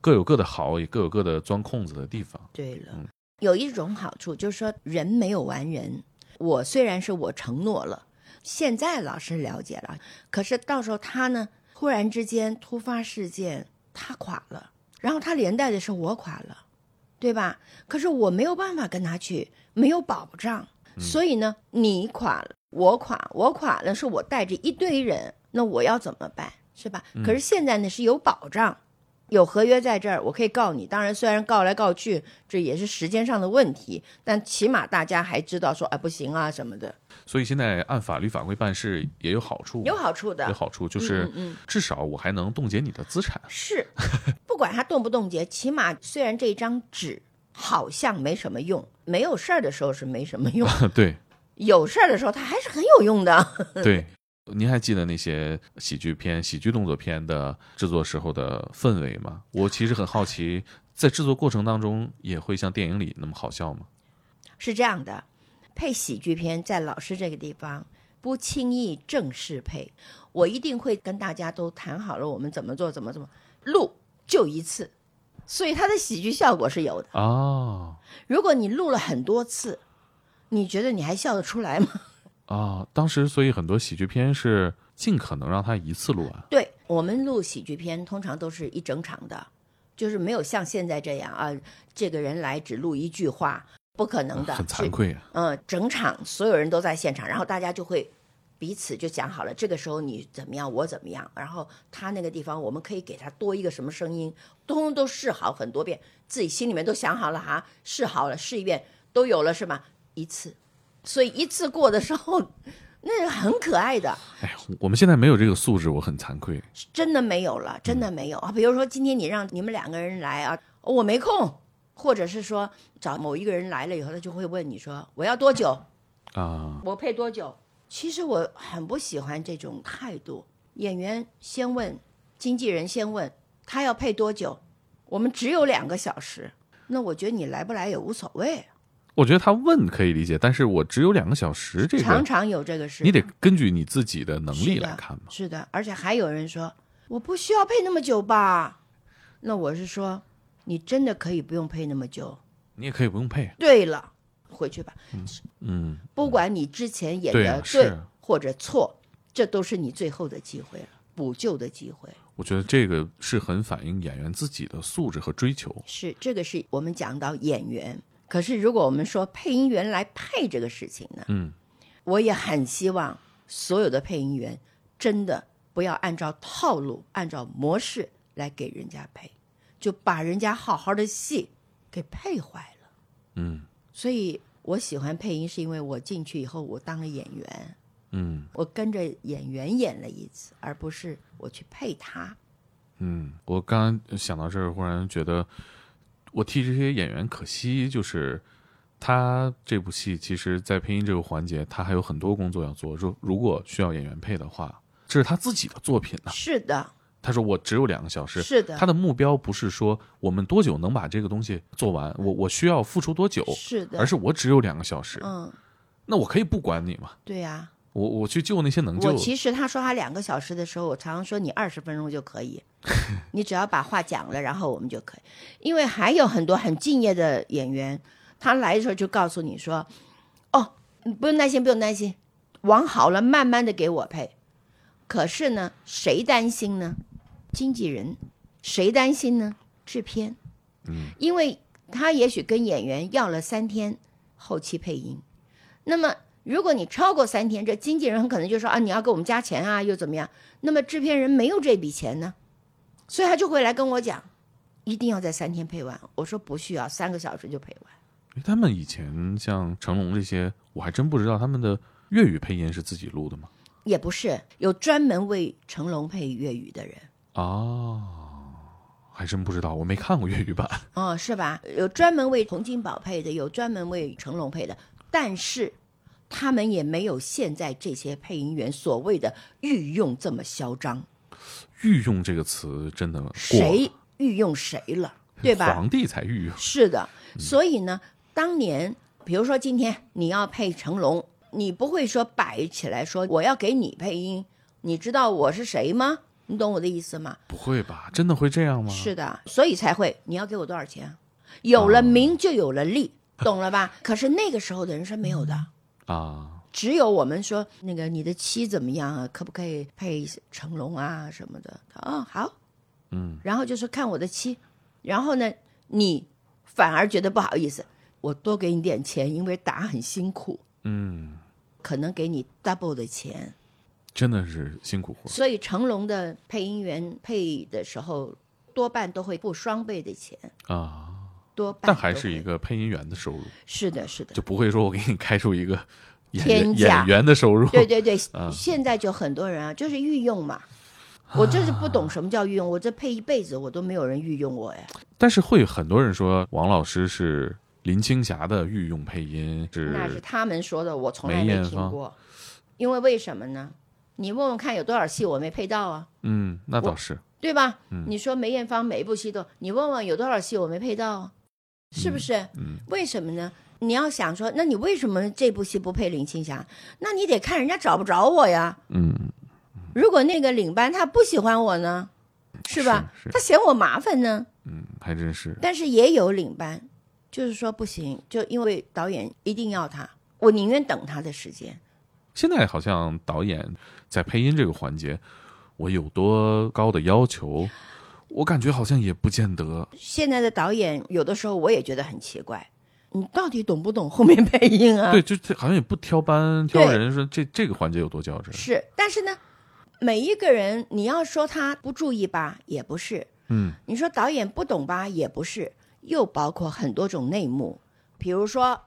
各有各的好，也各有各的钻空子的地方。对了，嗯有一种好处就是说人没有完人。我虽然是我承诺了，现在老师了解了，可是到时候他呢，忽然之间突发事件，他垮了，然后他连带的是我垮了，对吧？可是我没有办法跟他去，没有保障，所以呢，你垮了，我垮，我垮了，是我带着一堆人，那我要怎么办？是吧？可是现在呢是有保障。有合约在这儿，我可以告你。当然，虽然告来告去，这也是时间上的问题，但起码大家还知道说，哎，不行啊什么的，所以现在按法律法规办事也有好处，有好处的。有好处就是至少我还能冻结你的资产。是，[LAUGHS] 不管他冻不冻结，起码虽然这张纸好像没什么用，没有事儿的时候是没什么用，[LAUGHS] 对。有事儿的时候它还是很有用的。[LAUGHS] 对，您还记得那些喜剧片、喜剧动作片的制作时候的氛围吗？我其实很好奇，在制作过程当中也会像电影里那么好笑吗？是这样的，配喜剧片在老师这个地方不轻易正式配，我一定会跟大家都谈好了，我们怎么做，怎么怎么录，就一次，所以它的喜剧效果是有的。哦如果你录了很多次，你觉得你还笑得出来吗？啊，当时所以很多喜剧片是尽可能让他一次录完。对我们录喜剧片，通常都是一整场的，就是没有像现在这样啊，这个人来只录一句话，不可能的，很惭愧啊。嗯，整场所有人都在现场，然后大家就会彼此就讲好了，这个时候你怎么样，我怎么样，然后他那个地方我们可以给他多一个什么声音，通通都试好很多遍，自己心里面都想好了哈，试好了试一遍都有了是吧？一次，所以一次过的时候，那个很可爱的，哎，我们现在没有这个素质，我很惭愧。真的没有了，真的没有啊。比如说今天你让你们两个人来啊，我没空，或者是说找某一个人来了以后，他就会问你说我要多久，啊，我配多久？其实我很不喜欢这种态度。演员先问，经纪人先问他要配多久，我们只有两个小时，那我觉得你来不来也无所谓。我觉得他问可以理解，但是我只有两个小时，这个常常有这个事，你得根据你自己的能力来看嘛。是的，而且还有人说我不需要配那么久吧？那我是说，你真的可以不用配那么久。你也可以不用配，对了，回去吧，嗯，不管你之前演的对或者错，这都是你最后的机会了，补救的机会。我觉得这个是很反映演员自己的素质和追求。是这个是我们讲到演员，可是如果我们说配音员来配这个事情呢，嗯，我也很希望所有的配音员真的不要按照套路、按照模式来给人家配，就把人家好好的戏给配坏了。嗯所以我喜欢配音，是因为我进去以后，我当了演员，嗯我跟着演员演了一次，而不是我去配他。嗯，我刚刚想到这儿，忽然觉得我替这些演员可惜，就是他这部戏其实，在配音这个环节，他还有很多工作要做。如如果需要演员配的话，这是他自己的作品呢、是的，他说我只有两个小时，是的他的目标不是说我们多久能把这个东西做完，我我需要付出多久，是的而是我只有两个小时，嗯，那我可以不管你嘛，对呀、我我去救那些能救我其实他说他两个小时的时候，我常常说你二十分钟就可以，[LAUGHS] 你只要把话讲了，然后我们就可以。因为还有很多很敬业的演员，他来的时候就告诉你说：“哦，你不用担心，不用担心，网好了，慢慢的给我配。”可是呢，谁担心呢？经纪人，谁担心呢？制片，嗯，因为他也许跟演员要了三天后期配音，那么如果你超过三天，这经纪人很可能就说啊，你要给我们加钱啊，又怎么样？那么制片人没有这笔钱呢，所以他就会来跟我讲，一定要在三天配完。我说不需要，三个小时就配完。诶他们以前像成龙这些，我还真不知道他们的粤语配音是自己录的吗？也不是有专门为成龙配粤语的人哦，还真不知道，我没看过粤语版。哦，是吧？有专门为洪金宝配的，有专门为成龙配的，但是他们也没有现在这些配音员所谓的御用这么嚣张。御用这个词真的谁御用谁了，对吧？皇帝才御用。是的，所以呢，当年比如说今天你要配成龙，你不会说摆起来说我要给你配音，你知道我是谁吗？你懂我的意思吗？不会吧？真的会这样吗？是的，所以才会你要给我多少钱？有了名就有了利，[LAUGHS] 懂了吧？可是那个时候的人是没有的，啊，只有我们说那个你的妻怎么样啊？可不可以配成龙啊什么的？哦，好，嗯，然后就说看我的妻，然后呢，你反而觉得不好意思，我多给你点钱，因为打很辛苦，嗯，可能给你 double 的钱。真的是辛苦活。所以成龙的配音员配的时候，多半都会付双倍的钱，啊，多半但还是一个配音员的收入，是的，是的，就不会说我给你开出一个演员演员的收入。对对对，[LAUGHS] 啊现在就很多人啊，就是御用嘛。我真是不懂什么叫御用，我这配一辈子我都没有人御用我呀。但是会有很多人说王老师是林青霞的御用配音，是那是他们说的，我从来没听过。因为为什么呢？你问问看，有多少戏我没配到啊？嗯，那倒是。对吧？嗯你说梅艳芳每一部戏都，你问问有多少戏我没配到啊？是不是？嗯，为什么呢？你要想说，那你为什么这部戏不配林青霞？那你得看人家找不着我呀。嗯，如果那个领班他不喜欢我呢，是吧？是是他嫌我麻烦呢。嗯，还真是。但是也有领班，就是说不行，就因为导演一定要他，我宁愿等他的时间。现在好像导演在配音这个环节，我有多高的要求，我感觉好像也不见得。现在的导演有的时候我也觉得很奇怪，你到底懂不懂后面配音啊？对，就这好像也不挑班挑人，说这这个环节有多较真。是，但是呢，每一个人你要说他不注意吧，也不是；嗯你说导演不懂吧，也不是。又包括很多种内幕，比如说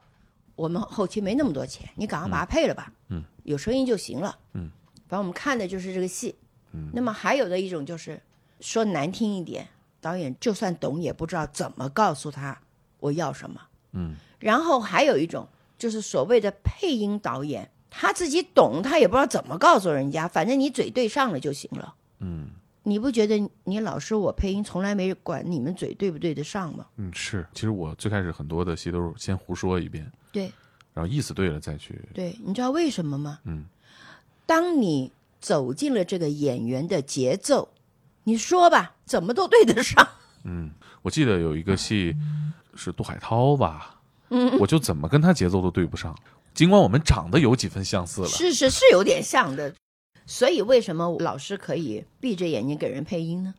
我们后期没那么多钱，你赶快把它配了吧，嗯，有声音就行了，嗯，反正我们看的就是这个戏，嗯，那么还有的一种就是说难听一点，导演就算懂也不知道怎么告诉他我要什么，嗯，然后还有一种就是所谓的配音导演，他自己懂，他也不知道怎么告诉人家，反正你嘴对上了就行了。嗯你不觉得你老师我配音从来没管你们嘴对不对得上吗？嗯，是。其实我最开始很多的戏都是先胡说一遍，对然后意思对了再去，对，你知道为什么吗？嗯，当你走进了这个演员的节奏，你说吧，怎么都对得上。[LAUGHS] 嗯，我记得有一个戏是杜海涛吧，嗯我就怎么跟他节奏都对不上，尽管我们长得有几分相似了，是是是有点像的，所以为什么老师可以闭着眼睛给人配音呢？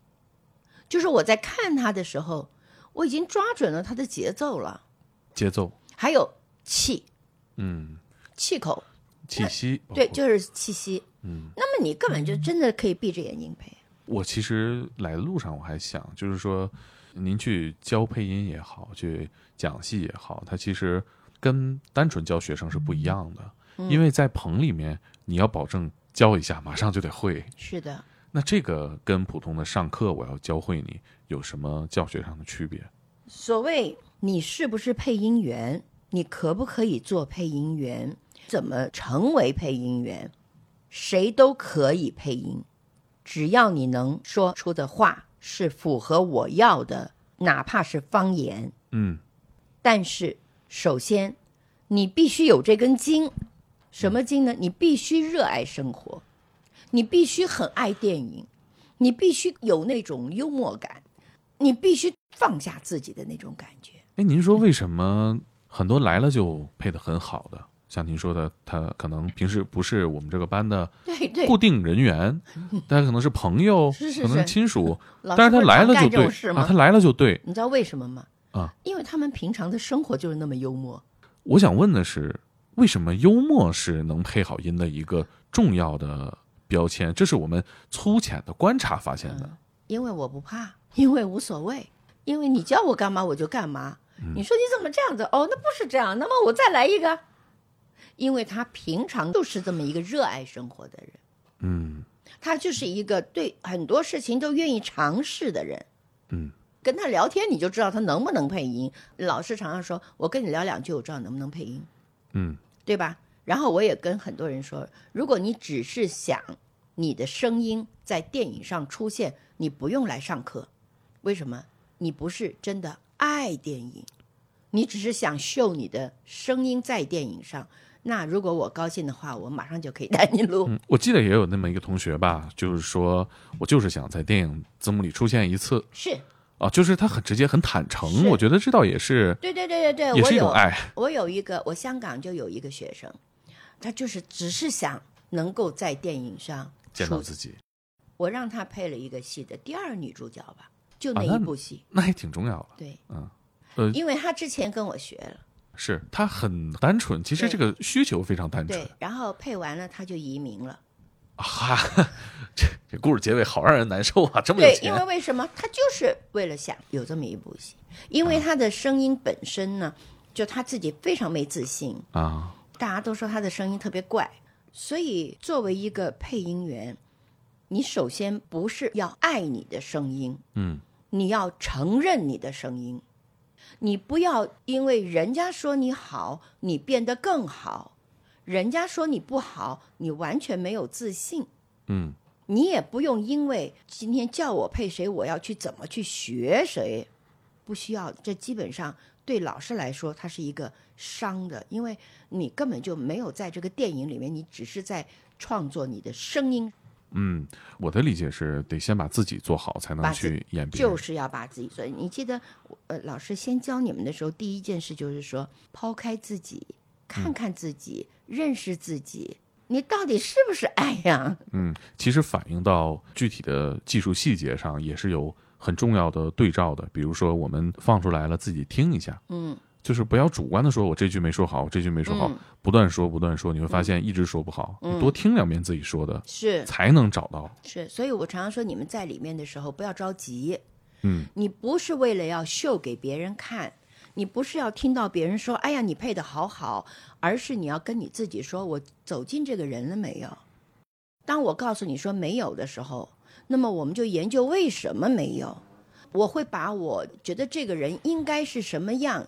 就是我在看他的时候，我已经抓准了他的节奏了，节奏，还有气嗯，气口，气息，对，就是气息。嗯，那么你根本就真的可以闭着眼睛配。我其实来的路上我还想，就是说，您去教配音也好，去讲戏也好，它其实跟单纯教学生是不一样的，嗯。因为在棚里面你要保证教一下马上就得会，是的，那这个跟普通的上课我要教会你有什么教学上的区别？所谓你是不是配音员，你可不可以做配音员，怎么成为配音员，谁都可以配音，只要你能说出的话是符合我要的，哪怕是方言。嗯但是首先，你必须有这根筋，什么筋呢？你必须热爱生活，你必须很爱电影，你必须有那种幽默感，你必须放下自己的那种感觉。哎，您说为什么很多来了就配的很好的？像您说的，他可能平时不是我们这个班的固定人员，[LAUGHS] 但可能是朋友，是是可能是是亲属，但是他来了就对他来了就对你知道为什么吗？啊。因为他们平常的生活就是那么幽默。我想问的是，为什么幽默是能配好音的一个重要的标签？这是我们粗浅的观察发现的。因为我不怕，因为无所谓，因为你叫我干嘛我就干嘛。你说你怎么这样子？哦，那不是这样。那么我再来一个，因为他平常就是这么一个热爱生活的人，嗯他就是一个对很多事情都愿意尝试的人。嗯，跟他聊天你就知道他能不能配音。老师常常说，我跟你聊两句，我知道能不能配音。嗯对吧？然后我也跟很多人说，如果你只是想你的声音在电影上出现，你不用来上课。为什么？你不是真的爱电影，你只是想秀你的声音在电影上。那如果我高兴的话，我马上就可以带你录。嗯，我记得也有那么一个同学吧，就是说我就是想在电影字幕里出现一次是啊，就是他很直接、很坦诚。我觉得这倒也是对对对对对，也我有是一种爱。我有一个，我香港就有一个学生，他就是只是想能够在电影上见到自己，我让他配了一个戏的第二女主角吧，就那一部戏。那也挺重要的。对，嗯，呃，因为他之前跟我学了，是他很单纯，其实这个需求非常单纯对，然后配完了他就移民了。哈、[LAUGHS] 这这故事结尾好让人难受啊！这么有对，因为，为什么？他就是为了想有这么一部戏，因为他的声音本身呢，就他自己非常没自信，啊，大家都说他的声音特别怪，所以作为一个配音员，你首先不是要爱你的声音，嗯你要承认你的声音，你不要因为人家说你好，你变得更好；人家说你不好，你完全没有自信。嗯你也不用因为今天叫我配谁，我要去怎么去学谁，不需要。这基本上对老师来说，它是一个伤的，因为你根本就没有在这个电影里面，你只是在创作你的声音，嗯，我的理解是得先把自己做好，才能去演别人。就是要把自己。做你记得，呃，老师先教你们的时候，第一件事就是说，抛开自己，看看自己，认识自己，你到底是不是爱呀？嗯，其实反映到具体的技术细节上，也是有很重要的对照的。比如说，我们放出来了，自己听一下，嗯，就是不要主观的说，我这句没说好，我这句没说好，嗯不断说，不断说，你会发现一直说不好。嗯你多听两遍自己说的，是才能找到。是，所以我常常说，你们在里面的时候不要着急，嗯你不是为了要秀给别人看，你不是要听到别人说“哎呀，你配的好好”，而是你要跟你自己说：“我走进这个人了没有？”当我告诉你说没有的时候，那么我们就研究为什么没有。我会把我觉得这个人应该是什么样，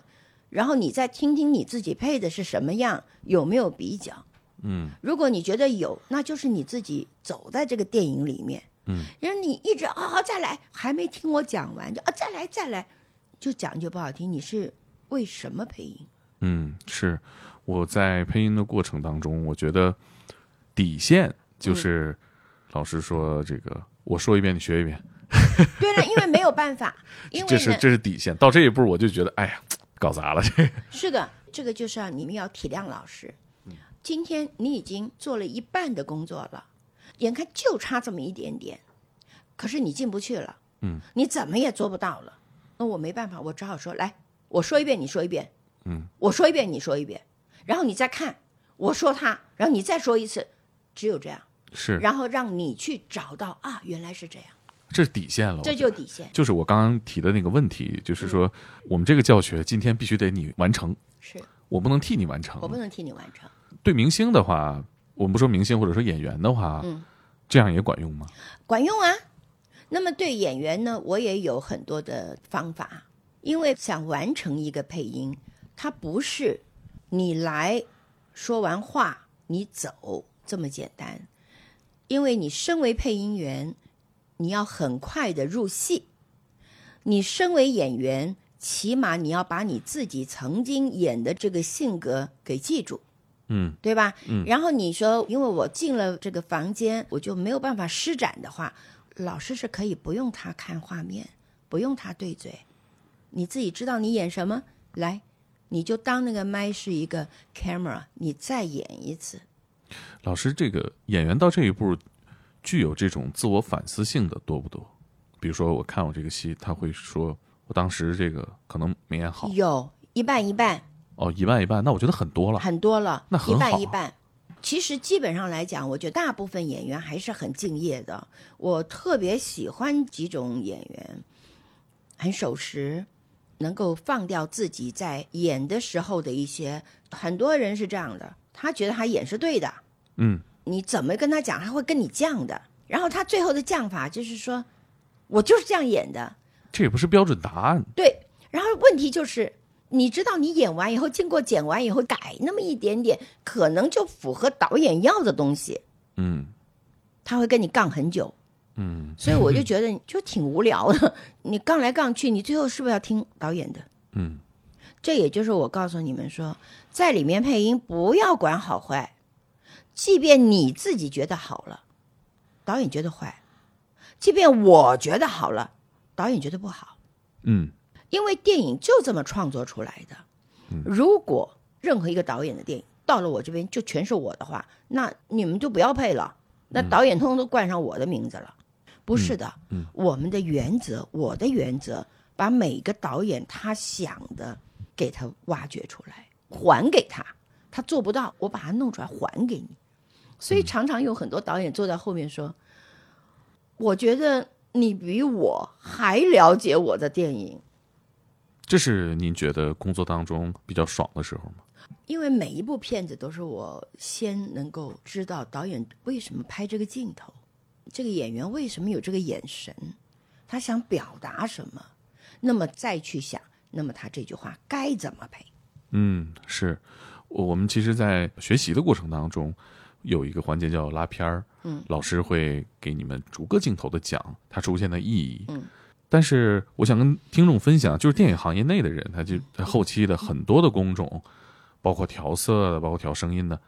然后你再听听你自己配的是什么样，有没有比较？嗯如果你觉得有，那就是你自己走在这个电影里面。嗯，然后你一直啊、好再来，还没听我讲完就啊再来再来，就讲句不好听，你是为什么配音？嗯，是我在配音的过程当中，我觉得底线就是老师说这个，我说一遍你学一遍，[LAUGHS] 对了，因为没有办法，因为这是这是底线。到这一步，我就觉得，哎呀，搞砸了这。[LAUGHS] 是的，这个就是要你们要体谅老师。嗯今天你已经做了一半的工作了，眼看就差这么一点点，可是你进不去了，嗯，你怎么也做不到了。那我没办法，我只好说来，我说一遍，你说一遍，嗯，我说一遍，你说一遍，然后你再看，我说他，然后你再说一次，只有这样，是，然后让你去找到啊，原来是这样，这是底线了。这就底线。就是我刚刚提的那个问题，就是说我们这个教学今天必须得你完成，是我不能替你完成。我不能替你完成。对明星的话，我们不说明星或者说演员的话，嗯，这样也管用吗？管用啊。那么对演员呢，我也有很多的方法，因为想完成一个配音，它不是你来说完话你走这么简单，因为你身为配音员，你要很快的入戏，你身为演员，起码你要把你自己曾经演的这个性格给记住。嗯对吧？嗯然后你说，因为我进了这个房间，我就没有办法施展的话，老师是可以不用他看画面，不用他对嘴，你自己知道你演什么，来，你就当那个麦是一个 camera，你再演一次。老师，这个演员到这一步，具有这种自我反思性的多不多？比如说，我看我这个戏，他会说我当时这个可能没演好，有一半一半，哦，一半一半，那我觉得很多了。很多了，一那很好半一半。其实基本上来讲，我觉得大部分演员还是很敬业的。我特别喜欢几种演员，很守时，能够放掉自己在演的时候的一些。很多人是这样的，他觉得他演是对的，嗯，你怎么跟他讲，他会跟你犟的。然后他最后的犟法就是说，我就是这样演的，这也不是标准答案。对，然后问题就是，你知道你演完以后，经过剪完以后改那么一点点，可能就符合导演要的东西，嗯他会跟你杠很久。嗯所以我就觉得就挺无聊的，[LAUGHS] 你杠来杠去，你最后是不是要听导演的？嗯，这也就是我告诉你们说，在里面配音不要管好坏，即便你自己觉得好了，导演觉得坏；即便我觉得好了，导演觉得不好。嗯因为电影就这么创作出来的。如果任何一个导演的电影到了我这边就全是我的话，那你们就不要配了，那导演通通都冠上我的名字了。不是的，嗯我们的原则，我的原则，把每个导演他想的给他挖掘出来，还给他。他做不到，我把它弄出来还给你。所以常常有很多导演坐在后面说：“我觉得你比我还了解我的电影。”这是您觉得工作当中比较爽的时候吗？因为每一部片子都是我先能够知道导演为什么拍这个镜头，这个演员为什么有这个眼神，他想表达什么，那么再去想，那么他这句话该怎么配。嗯，是我我们其实，在学习的过程当中，有一个环节叫拉片儿，嗯老师会给你们逐个镜头的讲它出现的意义，嗯。但是我想跟听众分享，就是电影行业内的人，他就他后期的很多的工种，包括调色的，包括调声音的，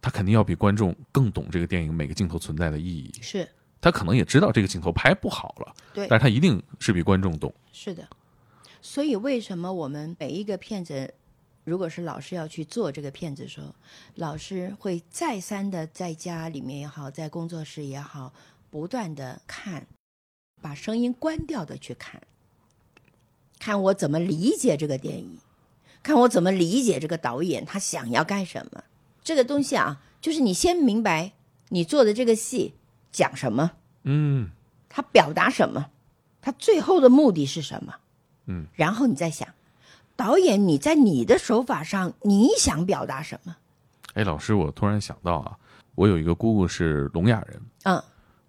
他肯定要比观众更懂这个电影每个镜头存在的意义。是他可能也知道这个镜头拍不好了，对但是他一定是比观众懂。是的，所以为什么我们每一个片子，如果是老师要去做这个片子的时候，老师会再三的在家里面也好，在工作室也好，不断的看，把声音关掉的去看，看我怎么理解这个电影，看我怎么理解这个导演他想要干什么。这个东西啊，就是你先明白你做的这个戏讲什么，嗯他表达什么，他最后的目的是什么。嗯，然后你再想，导演你在你的手法上，你想表达什么？哎，老师，我突然想到啊，我有一个姑姑是聋哑人，嗯。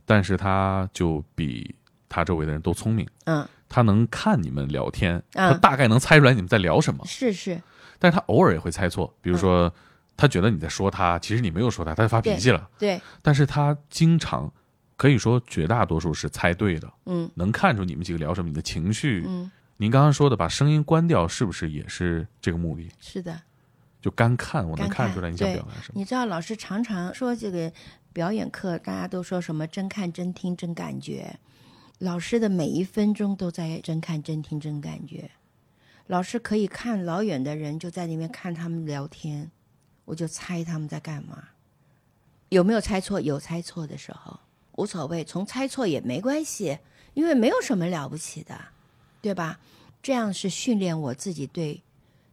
但是她就比她周围的人都聪明，嗯，她能看你们聊天，嗯。她大概能猜出来你们在聊什么，是是，但是她偶尔也会猜错，比如说，她觉得你在说她，其实你没有说她，她就发脾气了，对，但是她经常，可以说绝大多数是猜对的，嗯。能看出你们几个聊什么，你的情绪，嗯，您刚刚说的把声音关掉，是不是也是这个目的？是的。就干看，我能看出来你想表达什么。你知道老师常常说这个表演课，大家都说什么真看真听真感觉，老师的每一分钟都在真看真听真感觉。老师可以看老远的人就在那边看他们聊天，我就猜他们在干嘛。有没有猜错？有猜错的时候，无所谓，从猜错也没关系，因为没有什么了不起的，对吧？这样是训练我自己对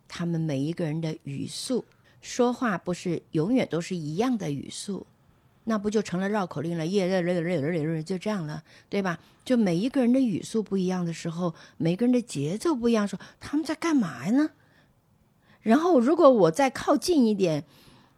他们每一个人的语速，说话不是永远都是一样的语速，那不就成了绕口令了？耶，就这样了，对吧？就每一个人的语速不一样的时候，每个人的节奏不一样的时候，他们在干嘛呢？然后如果我再靠近一点，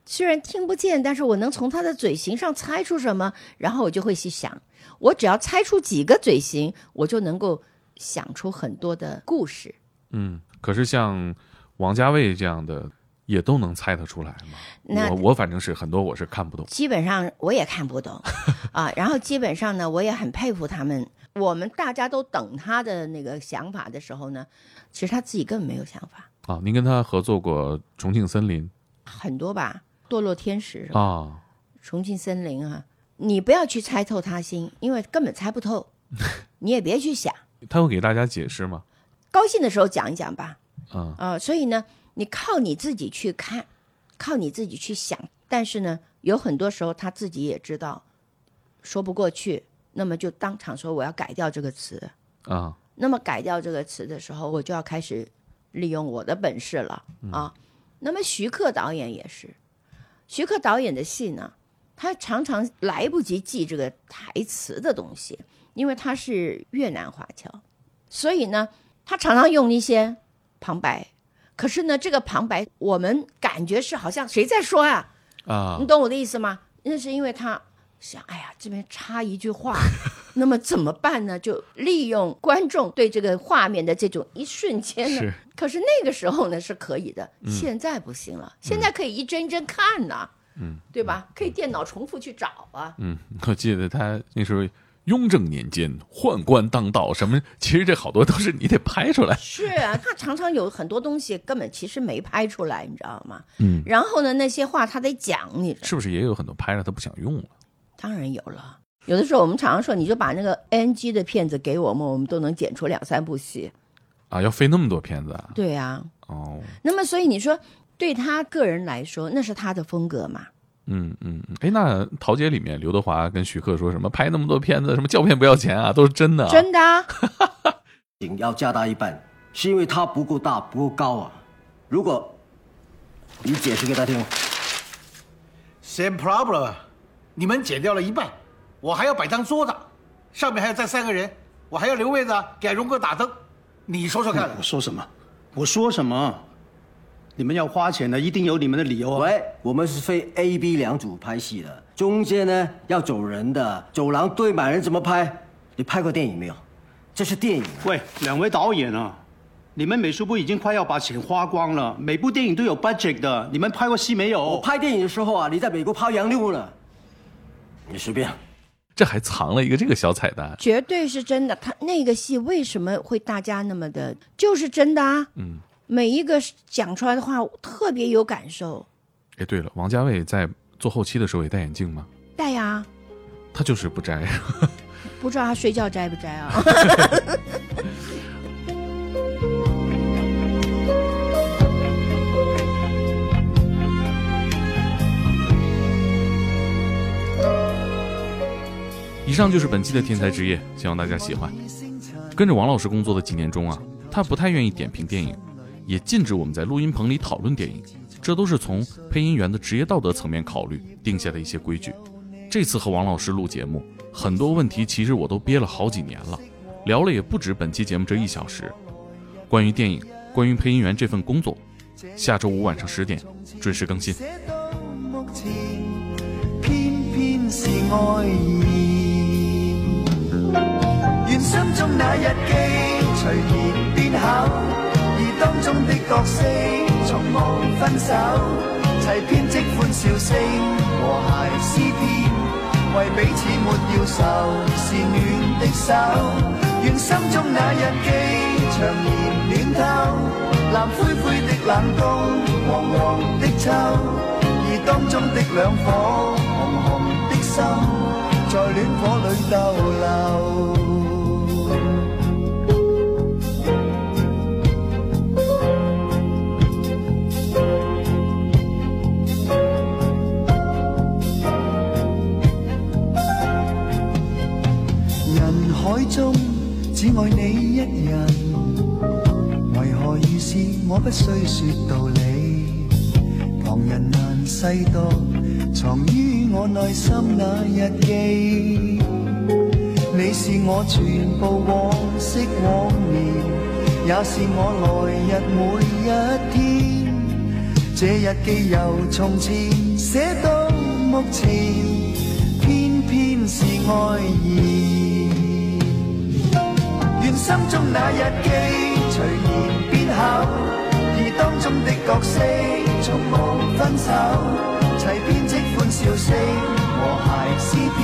虽然听不见，但是我能从他的嘴型上猜出什么，然后我就会去想，我只要猜出几个嘴型，我就能够想出很多的故事。嗯，可是像王家卫这样的，也都能猜得出来吗？那我我反正是很多我是看不懂。基本上我也看不懂 [LAUGHS] 啊，然后基本上呢，我也很佩服他们。我们大家都等他的那个想法的时候呢，其实他自己根本没有想法，啊，您跟他合作过《重庆森林很多吧，堕落天使？啊，重庆森林啊，你不要去猜透他心，因为根本猜不透，[LAUGHS] 你也别去想。他会给大家解释吗？高兴的时候讲一讲吧，啊，啊、所以呢，你靠你自己去看，靠你自己去想。但是呢，有很多时候他自己也知道说不过去，那么就当场说我要改掉这个词。啊，那么改掉这个词的时候，我就要开始利用我的本事了啊。那么徐克导演也是，徐克导演的戏呢，他常常来不及记这个台词的东西，因为他是越南华侨，所以呢，他常常用一些旁白。可是呢，这个旁白我们感觉是好像谁在说啊？啊你懂我的意思吗？那是因为他想，哎呀，这边插一句话，那么怎么办呢？就利用观众对这个画面的这种一瞬间是呢。可是那个时候呢是可以的，嗯现在不行了，现在可以一帧一帧看呐、嗯对吧？可以电脑重复去找啊。嗯，我记得他那时候雍正年间宦官当道，什么其实这好多都是你得拍出来。[LAUGHS] 是啊，他常常有很多东西根本其实没拍出来，你知道吗？嗯，然后呢，那些话他得讲，你是不是也有很多拍了他不想用了？当然有了。有的时候我们常常说，你就把那个 NG 的片子给我们，我们都能剪出两三部戏。啊，要费那么多片子啊？对啊，哦，那么所以你说，对他个人来说，那是他的风格嘛？嗯嗯嗯，哎，那《桃姐》里面刘德华跟徐克说什么拍那么多片子，什么胶片不要钱啊，都是真的、啊。真的啊，[LAUGHS] 景要加大一半，是因为它不够大、不够高啊。如果你解释给他听，Same problem，你们减掉了一半，我还要摆张桌子，上面还要站三个人，我还要留位子啊给荣哥打灯。你说说看，我说什么？我说什么？你们要花钱的，一定有你们的理由啊！喂，我们是非 A、B 两组拍戏的，中间呢要走人的，走廊堆满人怎么拍？你拍过电影没有？这是电影、啊。喂，两位导演啊，你们美术部已经快要把钱花光了，每部电影都有 budget 的，你们拍过戏没有？我拍电影的时候啊，你在美国抛洋妞呢。你随便。这还藏了一个这个小彩蛋。绝对是真的。他那个戏为什么会大家那么的，就是真的啊。嗯，每一个讲出来的话特别有感受。哎，对了，王家卫在做后期的时候也戴眼镜吗？戴呀，他就是不摘。[LAUGHS] 不知道他睡觉摘不摘啊？[LAUGHS] 以上就是本期的天才职业，希望大家喜欢。跟着王老师工作的几年中啊，他不太愿意点评电影，也禁止我们在录音棚里讨论电影，这都是从配音员的职业道德层面考虑定下的一些规矩。这次和王老师录节目，很多问题其实我都憋了好几年了，聊了也不止本期节目这一小时。关于电影，关于配音员这份工作，下周五晚上十点准时更新。中的角色從無分手，齊編織歡笑聲和諧詩篇，為彼此抹要愁，是暖的手。願心中那日記長年暖透，藍灰灰的冷冬，黃黃的秋，而當中的兩顆紅紅的心，在戀火裏逗留。只爱你一人，为何遇事我不需说道理？旁人难细读，藏於我內心那日記。你是我全部往昔往年，也是我來日每一天。這日記由從前寫到目前，偏偏是愛意。心中那日记，随然变厚，而当中的角色从无分手，齐编织欢笑声和谐诗篇，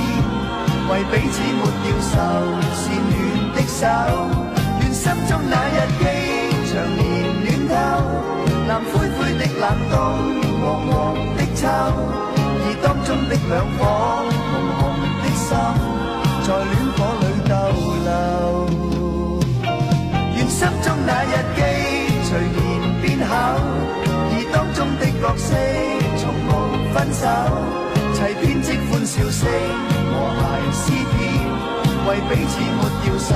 为彼此抹掉愁，是暖的手。愿心中那日记长年暖透，蓝灰灰的冷冬，黃黃的秋，而当中的两颗红红的心，在戀火和谐诗篇为彼此抹掉愁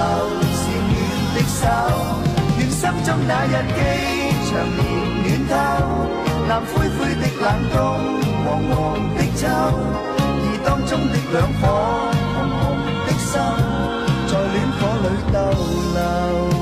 是缘的手。愿心中那日记长年暖透那灰灰的冷冬黄黄的秋而当中的两颗红红的心在恋火里逗留